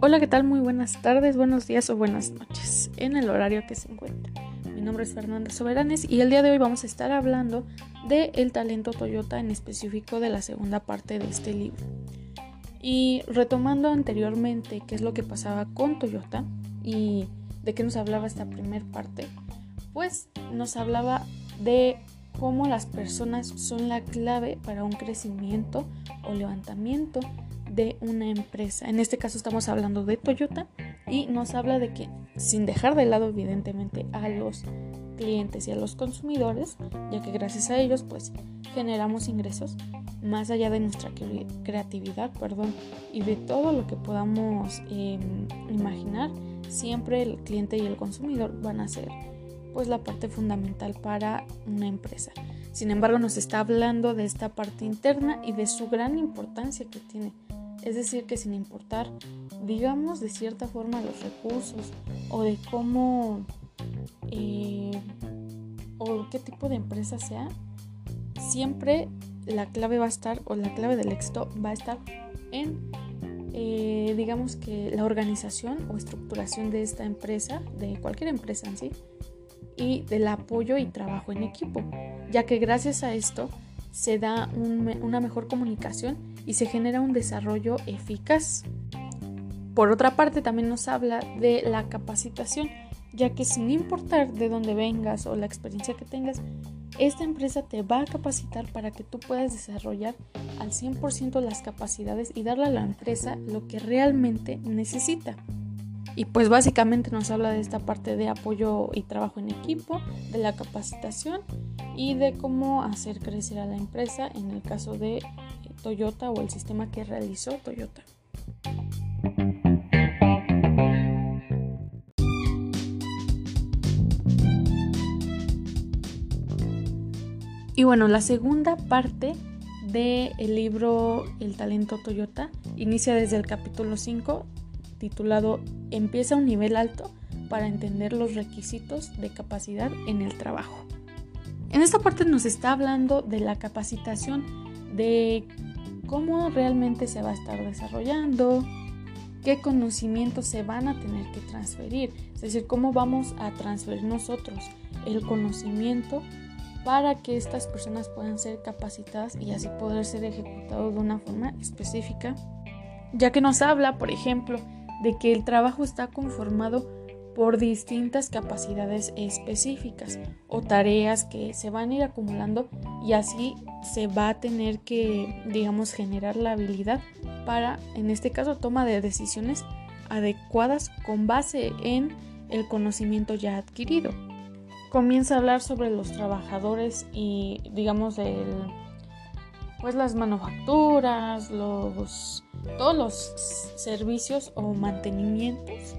Hola, ¿qué tal? Muy buenas tardes, buenos días o buenas noches, en el horario que se encuentre. Mi nombre es Fernanda Soberanes y el día de hoy vamos a estar hablando de el talento Toyota, en específico de la segunda parte de este libro. Y retomando anteriormente qué es lo que pasaba con Toyota y de qué nos hablaba esta primera parte, pues nos hablaba de cómo las personas son la clave para un crecimiento o levantamiento de una empresa. En este caso estamos hablando de Toyota y nos habla de que sin dejar de lado evidentemente a los clientes y a los consumidores, ya que gracias a ellos pues generamos ingresos más allá de nuestra creatividad, perdón, y de todo lo que podamos em, imaginar, siempre el cliente y el consumidor van a ser pues la parte fundamental para una empresa. Sin embargo, nos está hablando de esta parte interna y de su gran importancia que tiene es decir, que sin importar, digamos, de cierta forma los recursos o de cómo eh, o qué tipo de empresa sea, siempre la clave va a estar o la clave del éxito va a estar en, eh, digamos que la organización o estructuración de esta empresa, de cualquier empresa en sí, y del apoyo y trabajo en equipo, ya que gracias a esto se da una mejor comunicación y se genera un desarrollo eficaz. Por otra parte, también nos habla de la capacitación, ya que sin importar de dónde vengas o la experiencia que tengas, esta empresa te va a capacitar para que tú puedas desarrollar al 100% las capacidades y darle a la empresa lo que realmente necesita. Y pues básicamente nos habla de esta parte de apoyo y trabajo en equipo, de la capacitación y de cómo hacer crecer a la empresa en el caso de eh, Toyota o el sistema que realizó Toyota. Y bueno, la segunda parte del libro El talento Toyota inicia desde el capítulo 5 titulado Empieza a un nivel alto para entender los requisitos de capacidad en el trabajo. En esta parte nos está hablando de la capacitación, de cómo realmente se va a estar desarrollando, qué conocimientos se van a tener que transferir, es decir, cómo vamos a transferir nosotros el conocimiento para que estas personas puedan ser capacitadas y así poder ser ejecutados de una forma específica, ya que nos habla, por ejemplo, de que el trabajo está conformado por distintas capacidades específicas o tareas que se van a ir acumulando y así se va a tener que, digamos, generar la habilidad para, en este caso, toma de decisiones adecuadas con base en el conocimiento ya adquirido. Comienza a hablar sobre los trabajadores y, digamos, el, pues las manufacturas, los, todos los servicios o mantenimientos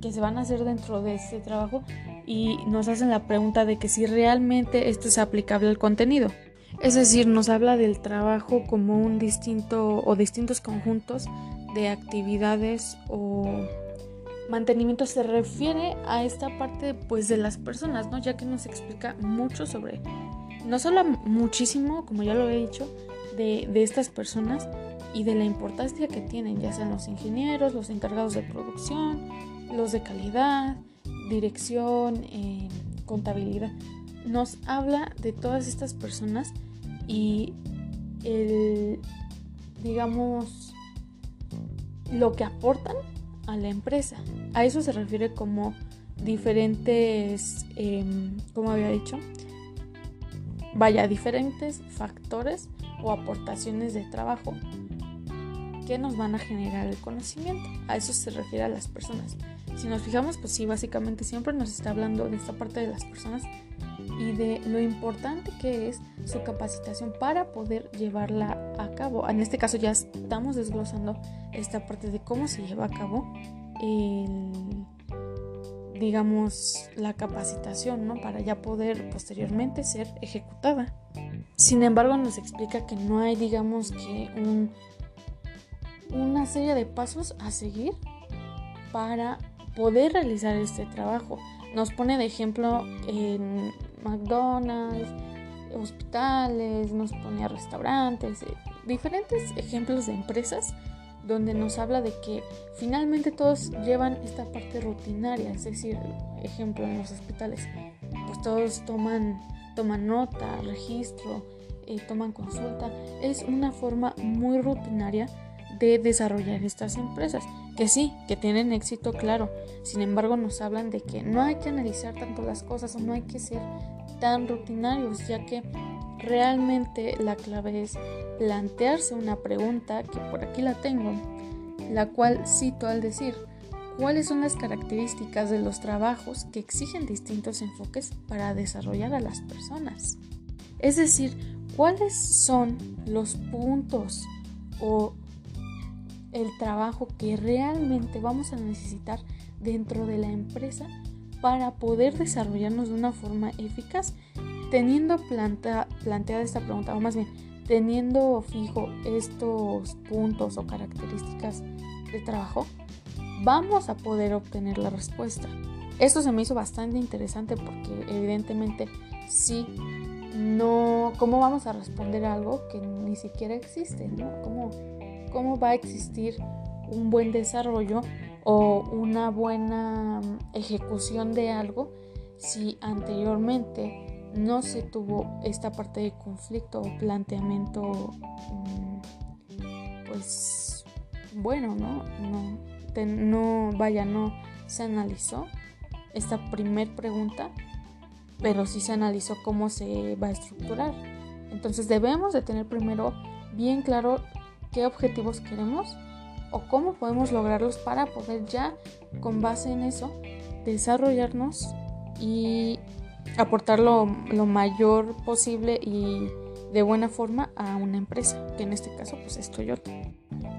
que se van a hacer dentro de este trabajo y nos hacen la pregunta de que si realmente esto es aplicable al contenido. Es decir, nos habla del trabajo como un distinto o distintos conjuntos de actividades o mantenimiento se refiere a esta parte pues de las personas, ¿no? Ya que nos explica mucho sobre no solo muchísimo, como ya lo he dicho, de, de estas personas y de la importancia que tienen, ya sean los ingenieros, los encargados de producción, los de calidad, dirección, eh, contabilidad. Nos habla de todas estas personas y el, digamos, lo que aportan a la empresa. A eso se refiere como diferentes, em, como había dicho, vaya, diferentes factores o aportaciones de trabajo que nos van a generar el conocimiento. A eso se refiere a las personas. Si nos fijamos, pues sí, básicamente siempre nos está hablando de esta parte de las personas y de lo importante que es su capacitación para poder llevarla a cabo. En este caso ya estamos desglosando esta parte de cómo se lleva a cabo el, digamos, la capacitación, ¿no? Para ya poder posteriormente ser ejecutada. Sin embargo, nos explica que no hay, digamos, que un, una serie de pasos a seguir para poder realizar este trabajo. Nos pone de ejemplo en McDonald's, hospitales, nos pone a restaurantes, eh, diferentes ejemplos de empresas donde nos habla de que finalmente todos llevan esta parte rutinaria, es decir, ejemplo en los hospitales, pues todos toman, toman nota, registro, eh, toman consulta, es una forma muy rutinaria de desarrollar estas empresas, que sí, que tienen éxito, claro, sin embargo nos hablan de que no hay que analizar tanto las cosas o no hay que ser tan rutinarios, ya que realmente la clave es plantearse una pregunta que por aquí la tengo, la cual cito al decir, ¿cuáles son las características de los trabajos que exigen distintos enfoques para desarrollar a las personas? Es decir, ¿cuáles son los puntos o el trabajo que realmente vamos a necesitar dentro de la empresa para poder desarrollarnos de una forma eficaz teniendo planteada esta pregunta, o más bien, teniendo fijo estos puntos o características de trabajo, vamos a poder obtener la respuesta. Esto se me hizo bastante interesante porque evidentemente sí, no, ¿cómo vamos a responder algo que ni siquiera existe? ¿no? ¿Cómo, ¿Cómo va a existir un buen desarrollo o una buena ejecución de algo si anteriormente no se tuvo esta parte de conflicto o planteamiento mm, pues bueno, ¿no? No, vaya, no se analizó esta primer pregunta, pero sí se analizó cómo se va a estructurar. Entonces debemos de tener primero bien claro qué objetivos queremos o cómo podemos lograrlos para poder ya con base en eso desarrollarnos y aportar lo, mayor posible y de buena forma a una empresa, que en este caso pues es Toyota.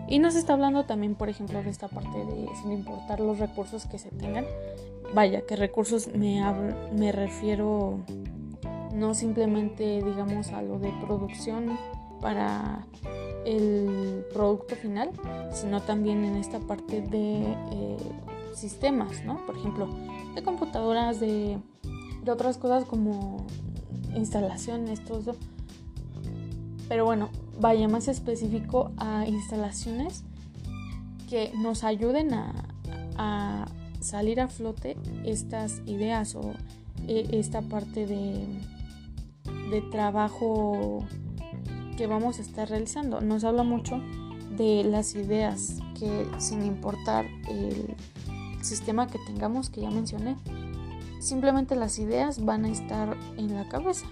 Y nos está hablando también, por ejemplo, de esta parte de sin importar los recursos que se tengan. Vaya, que recursos me, me refiero no simplemente, digamos, a lo de producción para el producto final, sino también en esta parte de eh, sistemas, ¿no? Por ejemplo, de computadoras, de otras cosas como instalaciones, todo. Pero bueno, vaya más específico a instalaciones que nos ayuden a, salir a flote estas ideas o e, esta parte de, de trabajo que vamos a estar realizando. Nos habla mucho de las ideas que sin importar el sistema que tengamos, que ya mencioné, Simplemente las ideas van a estar en la cabeza.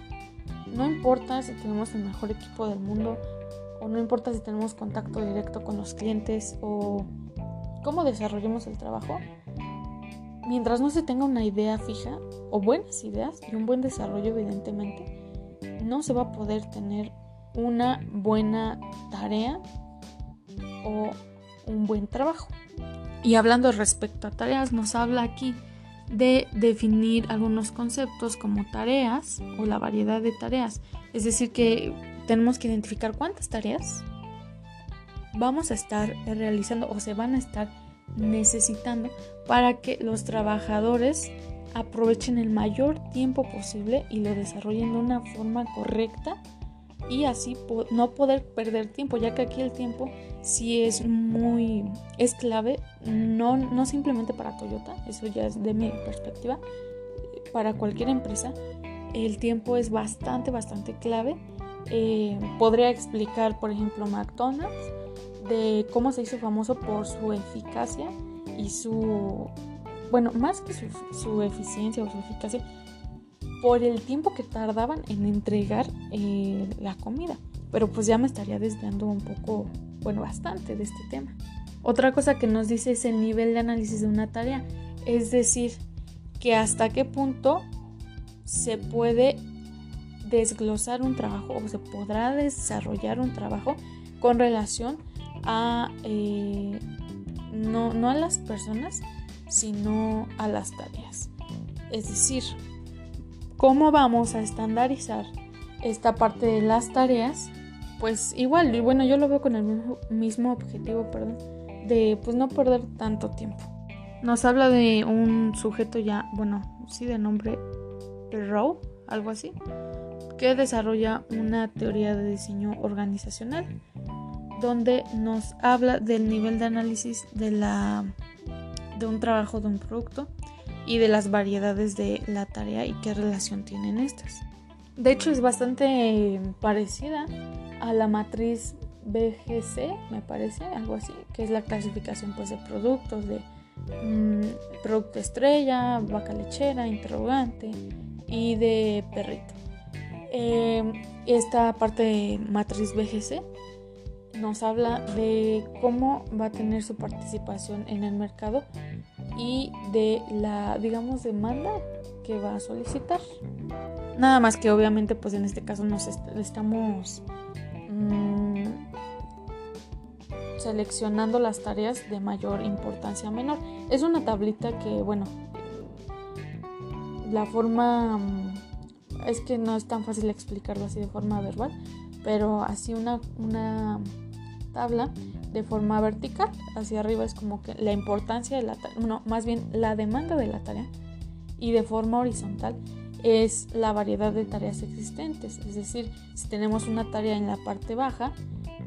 No importa si tenemos el mejor equipo del mundo o no importa si tenemos contacto directo con los clientes o cómo desarrollemos el trabajo. Mientras no se tenga una idea fija o buenas ideas y un buen desarrollo evidentemente, no se va a poder tener una buena tarea o un buen trabajo. Y hablando respecto a tareas, nos habla aquí de definir algunos conceptos como tareas o la variedad de tareas. Es decir, que tenemos que identificar cuántas tareas vamos a estar realizando o se van a estar necesitando para que los trabajadores aprovechen el mayor tiempo posible y lo desarrollen de una forma correcta y así no poder perder tiempo, ya que aquí el tiempo sí es muy, es clave, no, no simplemente para Toyota, eso ya es de mi perspectiva, para cualquier empresa, el tiempo es bastante, bastante clave. Eh, podría explicar, por ejemplo, McDonald's, de cómo se hizo famoso por su eficacia y su, bueno, más que su, su eficiencia o su eficacia, por el tiempo que tardaban en entregar eh, la comida. Pero pues ya me estaría desviando un poco, bueno, bastante de este tema. Otra cosa que nos dice es el nivel de análisis de una tarea. Es decir, que hasta qué punto se puede desglosar un trabajo o se podrá desarrollar un trabajo con relación a eh, no, no a las personas, sino a las tareas. Es decir, ¿Cómo vamos a estandarizar esta parte de las tareas? Pues igual, y bueno, yo lo veo con el mismo, objetivo, perdón, de pues no perder tanto tiempo. Nos habla de un sujeto ya, bueno, sí de nombre Row, algo así, que desarrolla una teoría de diseño organizacional donde nos habla del nivel de análisis de, la, de un trabajo de un producto y de las variedades de la tarea y qué relación tienen estas. De hecho es bastante parecida a la matriz BGC, me parece, algo así, que es la clasificación pues de productos, de mm, producto estrella, vaca lechera, interrogante y de perrito. Em, esta parte de matriz BGC nos habla de cómo va a tener su participación en el mercado y de la, digamos, demanda que va a solicitar. Nada más que obviamente, pues en este caso nos estamos mm, seleccionando las tareas de mayor importancia menor. Es una tablita que, bueno, la forma mm, es que no es tan fácil explicarlo así de forma verbal, pero así una, una tabla de forma vertical hacia arriba es como que la importancia de la tarea, no, más bien la demanda de la tarea y de forma horizontal es la variedad de tareas existentes, es decir, si tenemos una tarea en la parte baja,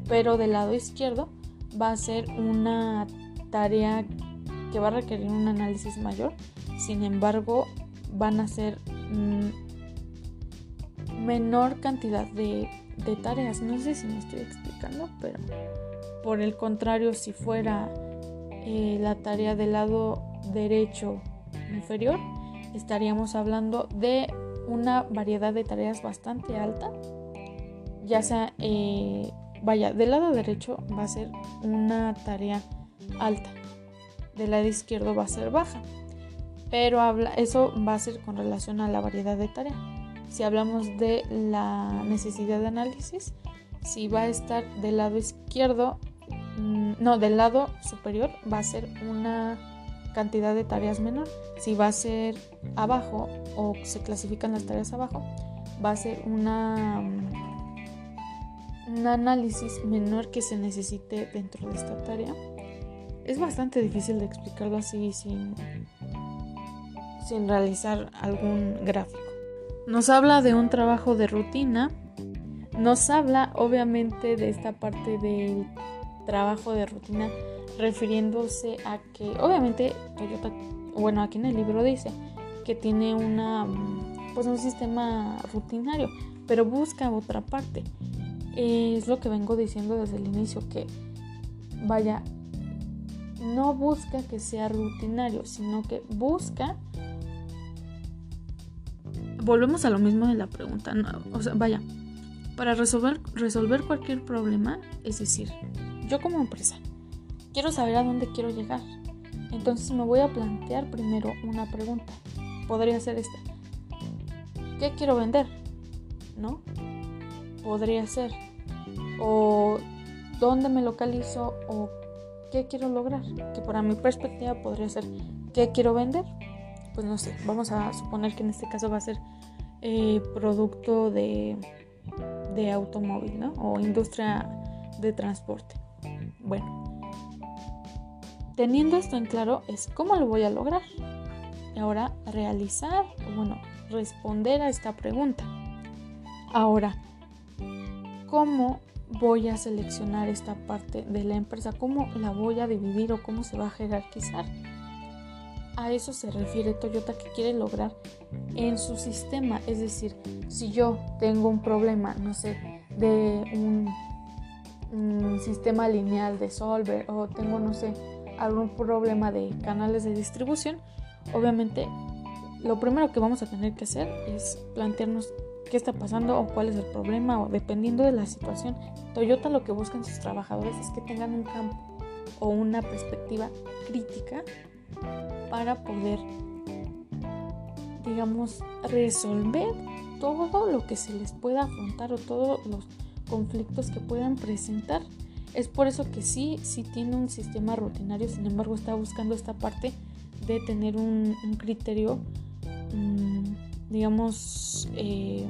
pero del lado izquierdo va a ser una tarea que va a requerir un análisis mayor, sin embargo van a ser mm, menor cantidad de de tareas. No sé si me estoy explicando, pero por el contrario, si fuera eh, la tarea del lado derecho inferior, estaríamos hablando de una variedad de tareas bastante alta. Ya sea, eh, vaya, del lado derecho va a ser una tarea alta, del lado izquierdo va a ser baja. Pero habla, eso va a ser con relación a la variedad de tareas si hablamos de la necesidad de análisis, si va a estar del lado izquierdo, no, del lado superior va a ser una cantidad de tareas menor. Si va a ser abajo o se clasifican las tareas abajo, va a ser una, mm, un análisis menor que se necesite dentro de esta tarea. Es bastante difícil de explicarlo así sin, sin realizar algún gráfico. Nos habla de un trabajo de rutina. Nos habla obviamente de esta parte del trabajo de rutina refiriéndose a que obviamente Toyota, bueno, aquí en el libro dice que tiene una pues un sistema rutinario, pero busca otra parte. Es lo que vengo diciendo desde el inicio que vaya no busca que sea rutinario, sino que busca volvemos a lo mismo de la pregunta. o sea, vaya, para resolver, resolver cualquier problema, es decir, yo como empresa quiero saber a dónde quiero llegar. Entonces me voy a plantear primero una pregunta. Podría ser esta. ¿Qué quiero vender? ¿No? Podría ser. O dónde me localizo o qué quiero lograr. Que para mi perspectiva podría ser qué quiero vender. Pues no sé, vamos a suponer que en este caso va a ser eh, producto de, de automóvil, ¿no? O industria de transporte. Bueno, teniendo esto en claro, es cómo lo voy a lograr. Ahora, realizar, bueno, responder a esta pregunta. Ahora, ¿cómo voy a seleccionar esta parte de la empresa? ¿Cómo la voy a dividir o cómo se va a jerarquizar? A eso se refiere Toyota que quiere lograr en su sistema. Es decir, si yo tengo un problema, no sé, de un, sistema lineal de solver o tengo, no sé, algún problema de canales de distribución, obviamente lo primero que vamos a tener que hacer es plantearnos qué está pasando o cuál es el problema o dependiendo de la situación. Toyota lo que busca en sus trabajadores es que tengan un campo o una perspectiva crítica para poder, digamos, resolver todo lo que se les pueda afrontar o todos los conflictos que puedan presentar. Es por eso que sí, sí tiene un sistema rutinario, sin embargo está buscando esta parte de tener un, criterio, mm, digamos, eh,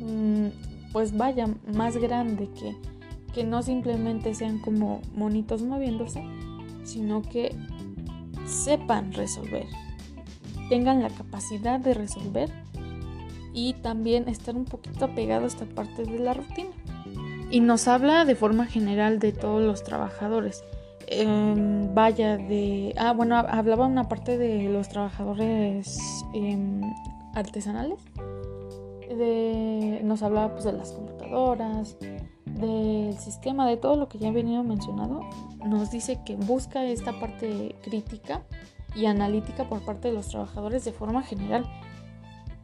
mm, pues vaya, más grande que, que no simplemente sean como monitos moviéndose, sino que sepan resolver, tengan la capacidad de resolver y también estar un poquito apegado a esta parte de la rutina. Y nos habla de forma general de todos los trabajadores. Em, vaya, de... Ah, bueno, hablaba una parte de los trabajadores em, artesanales. De, nos hablaba pues de las computadoras, del sistema, de todo lo que ya he venido mencionado. Nos dice que busca esta parte crítica y analítica por parte de los trabajadores de forma general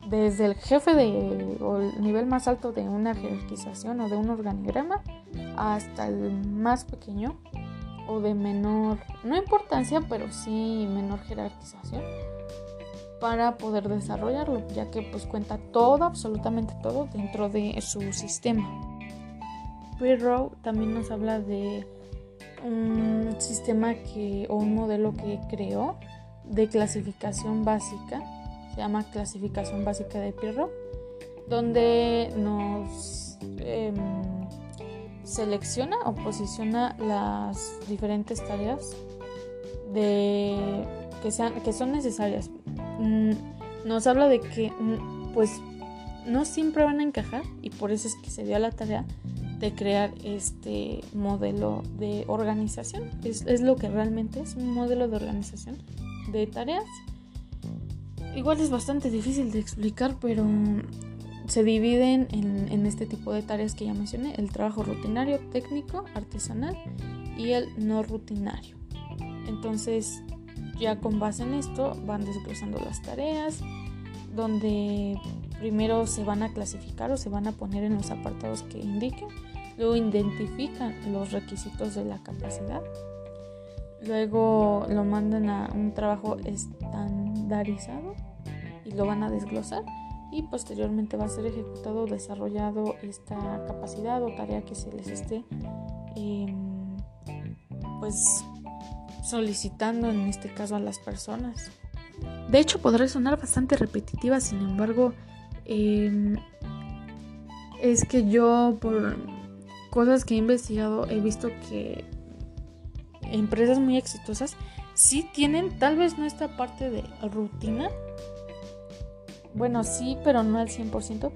desde el jefe de, o el nivel más alto de una jerarquización o de un organigrama hasta el más pequeño o de menor, no importancia, pero sí menor jerarquización para poder desarrollarlo, ya que pues cuenta todo, absolutamente todo dentro de su sistema. Pirro también nos habla de un sistema que o un modelo que creó de clasificación básica se llama Clasificación Básica de Pirro, donde nos em, selecciona o posiciona las diferentes tareas de, que, sean, que son necesarias. Mm, nos habla de que mm, pues no siempre van a encajar y por eso es que se dio la tarea de crear este modelo de organización. Es, es lo que realmente es un modelo de organización de tareas igual es bastante difícil de explicar, pero se dividen en, este tipo de tareas que ya mencioné, el trabajo rutinario, técnico, artesanal y el no rutinario. Entonces, ya con base en esto van desglosando las tareas, donde primero se van a clasificar o se van a poner en los apartados que indiquen, luego identifican los requisitos de la capacidad, luego lo mandan a un trabajo estandarizado lo van a desglosar y posteriormente va a ser ejecutado o desarrollado esta capacidad o tarea que se les esté em, pues solicitando en este caso a las personas. De hecho podrá sonar bastante repetitiva, sin embargo em, es que yo por cosas que he investigado he visto que empresas muy exitosas sí tienen tal vez no esta parte de rutina bueno, sí, pero no al 100%,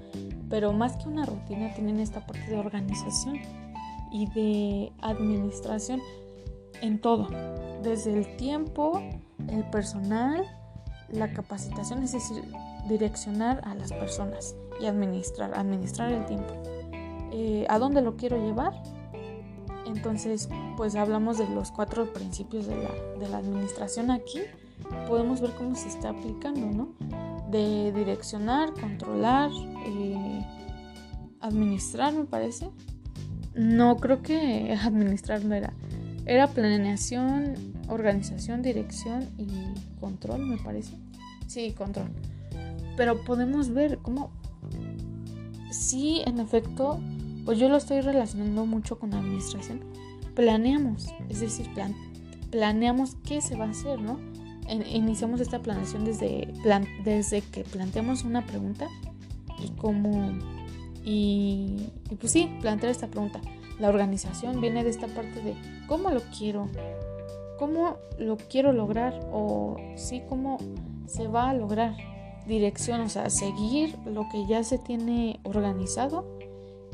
pero más que una rutina tienen esta parte de organización y de administración en todo, desde el tiempo, el personal, la capacitación, es decir, direccionar a las personas y administrar, administrar el tiempo. Eh, ¿A dónde lo quiero llevar? Entonces, pues hablamos de los cuatro principios de la, de la administración aquí. Podemos ver cómo se está aplicando, ¿no? De direccionar, controlar, eh, administrar, me parece. No, creo que administrar no era. Era planeación, organización, dirección y control, me parece. Sí, control. Pero podemos ver cómo, sí, en efecto, pues yo lo estoy relacionando mucho con administración. Planeamos, es decir, planeamos qué se va a hacer, ¿no? Iniciamos esta planeación desde, desde que planteamos una pregunta y cómo... Y, pues sí, plantear esta pregunta. La organización viene de esta parte de cómo lo quiero, cómo lo quiero lograr o sí, cómo se va a lograr. Dirección, o sea, seguir lo que ya se tiene organizado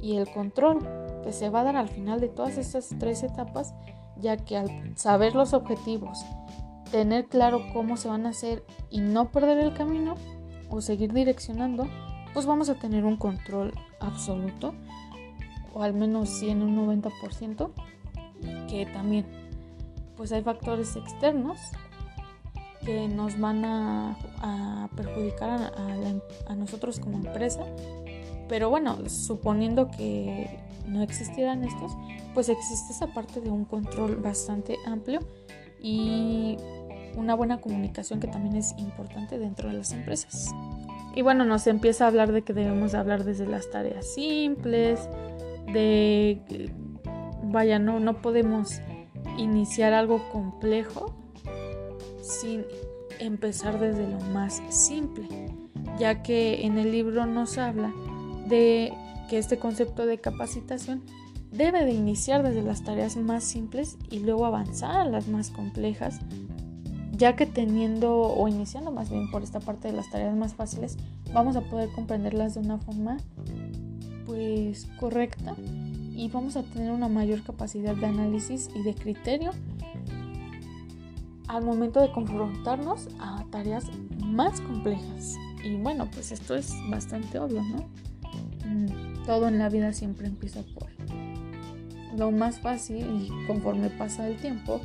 y el control que se va a dar al final de todas estas tres etapas, ya que al saber los objetivos tener claro cómo se van a hacer y no perder el camino o seguir direccionando, pues vamos a tener un control absoluto o al menos sí en un 90% que también pues hay factores externos que nos van a, perjudicar a, a, nosotros como empresa. Pero bueno suponiendo que no existieran estos pues existe esa parte de un control bastante amplio y una buena comunicación que también es importante dentro de las empresas. Y bueno, nos empieza a hablar de que debemos hablar desde las tareas simples, de, vaya, no, no podemos iniciar algo complejo sin empezar desde lo más simple, ya que en el libro nos habla de que este concepto de capacitación debe de iniciar desde las tareas más simples y luego avanzar a las más complejas ya que teniendo o iniciando más bien por esta parte de las tareas más fáciles, vamos a poder comprenderlas de una forma pues correcta y vamos a tener una mayor capacidad de análisis y de criterio al momento de confrontarnos a tareas más complejas. Y bueno, pues esto es bastante obvio, ¿no? Mm, todo en la vida siempre empieza por lo más fácil y conforme pasa el tiempo,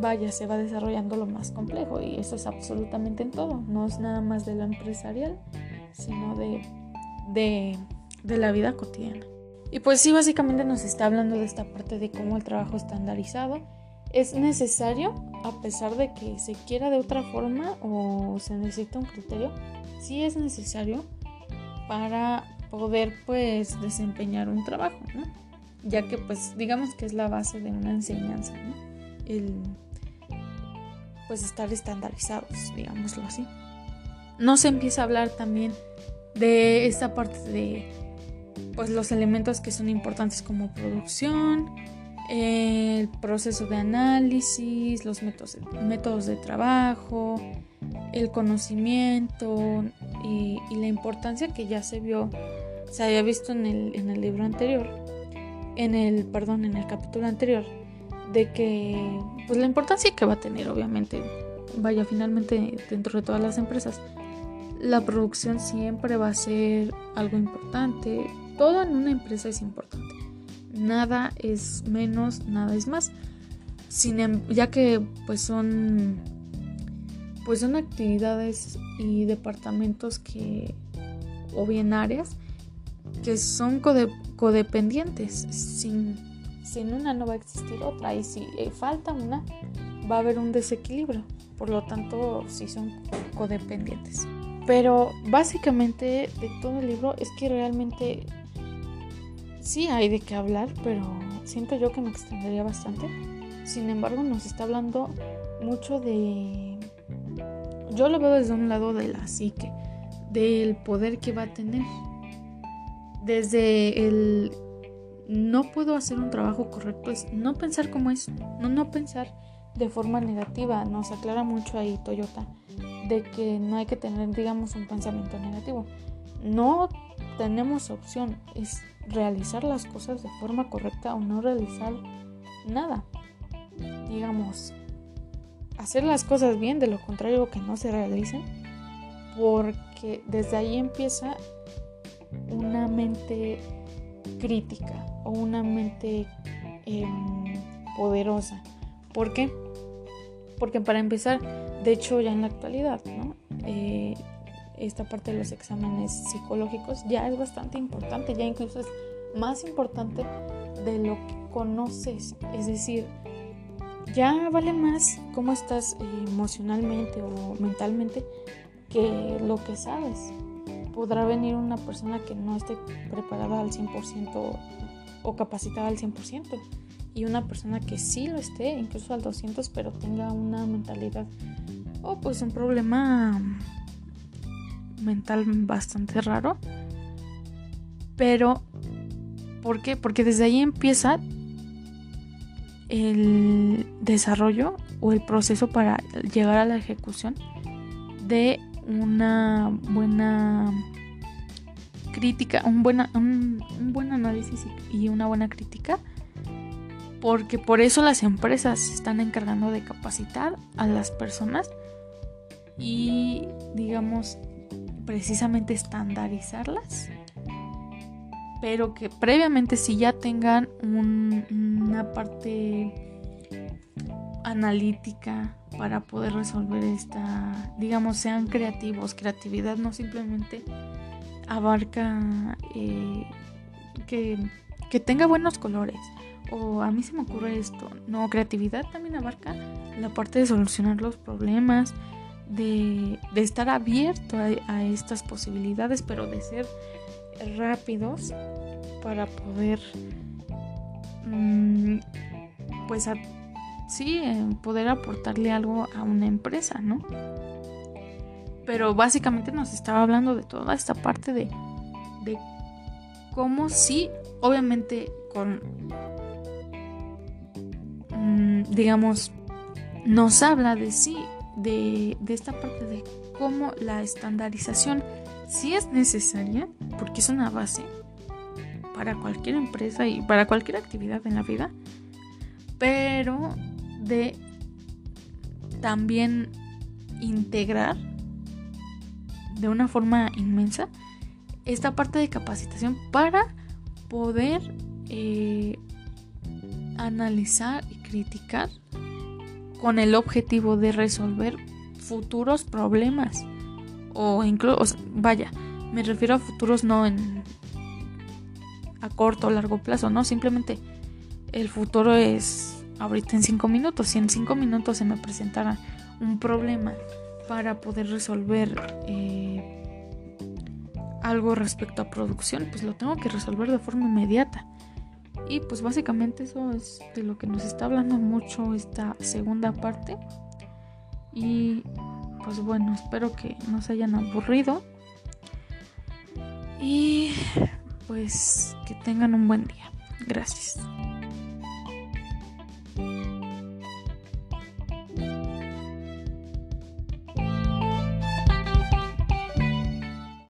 vaya, se va desarrollando lo más complejo y eso es absolutamente en todo, no es nada más de lo empresarial, sino de, de, de la vida cotidiana. Y pues sí, básicamente nos está hablando de esta parte de cómo el trabajo estandarizado es necesario, a pesar de que se quiera de otra forma o se necesita un criterio, sí es necesario para poder pues desempeñar un trabajo, ¿no? Ya que pues digamos que es la base de una enseñanza, ¿no? El pues estar estandarizados, digámoslo así. No se empieza a hablar también de esta parte de pues los elementos que son importantes como producción, el proceso de análisis, los métodos, métodos de trabajo, el conocimiento y, la importancia que ya se vio, se había visto en el, en el libro anterior, en el, perdón, en el capítulo anterior, de que, pues la importancia que va a tener, obviamente, vaya, finalmente dentro de todas las empresas, la producción siempre va a ser algo importante, todo en una empresa es importante, nada es menos, nada es más, Sin, em, ya que pues son pues son actividades y departamentos que o bien áreas que son codependientes sin sin una no va a existir otra y si eh, falta una va a haber un desequilibrio. Por lo tanto, sí son codependientes. Pero básicamente de todo el libro es que realmente sí hay de qué hablar, pero siento yo que me extendería bastante. Sin embargo, nos está hablando mucho de... Yo lo veo desde un lado de la psique, del poder que va a tener. Desde el no puedo hacer un trabajo correcto es no pensar como es, no, no pensar de forma negativa. Nos aclara mucho ahí Toyota de que no hay que tener, digamos, un pensamiento negativo. No tenemos opción, es realizar las cosas de forma correcta o no realizar nada. Digamos, hacer las cosas bien, de lo contrario que no se realicen, porque desde ahí empieza una mente crítica o una mente em, poderosa. ¿Por qué? Porque para empezar, de hecho ya en la actualidad. Eh, esta parte de los exámenes psicológicos ya es bastante importante, ya incluso es más importante de lo que conoces. Es decir, ya vale más cómo estás emocionalmente o mentalmente que lo que sabes podrá venir una persona que no esté preparada al 100% o capacitada al 100% y una persona que sí lo esté, incluso al 200, pero tenga una mentalidad o pues un problema mental bastante raro. Pero, ¿por qué? Porque desde ahí empieza el desarrollo o el proceso para llegar a la ejecución de una buena crítica, un, buena, un, buen análisis y una buena crítica, porque por eso las empresas se están encargando de capacitar a las personas y, digamos, precisamente estandarizarlas, pero que previamente si ya tengan una parte analítica para poder resolver esta, digamos, sean creativos. Creatividad no simplemente abarca eh, que, que tenga buenos colores. O a mí se me ocurre esto. No, creatividad también abarca la parte de solucionar los problemas, de, de estar abierto a, estas posibilidades, pero de ser rápidos para poder mm, pues a, sí, poder aportarle algo a una empresa, ¿no? Pero básicamente nos estaba hablando de toda esta parte de, de cómo sí, obviamente con, mm, digamos, nos habla de sí, de, de esta parte de cómo la estandarización sí es necesaria, porque es una base para cualquier empresa y para cualquier actividad en la vida, pero de también integrar de una forma inmensa esta parte de capacitación para poder eh, analizar y criticar con el objetivo de resolver futuros problemas o incluso vaya me refiero a futuros no en a corto o largo plazo no simplemente el futuro es ahorita en cinco minutos si en cinco minutos se me presentara un problema para poder resolver eh, algo respecto a producción, pues lo tengo que resolver de forma inmediata. Y pues básicamente eso es de lo que nos está hablando mucho esta segunda parte. Y pues bueno, espero que no se hayan aburrido. Y pues que tengan un buen día. Gracias.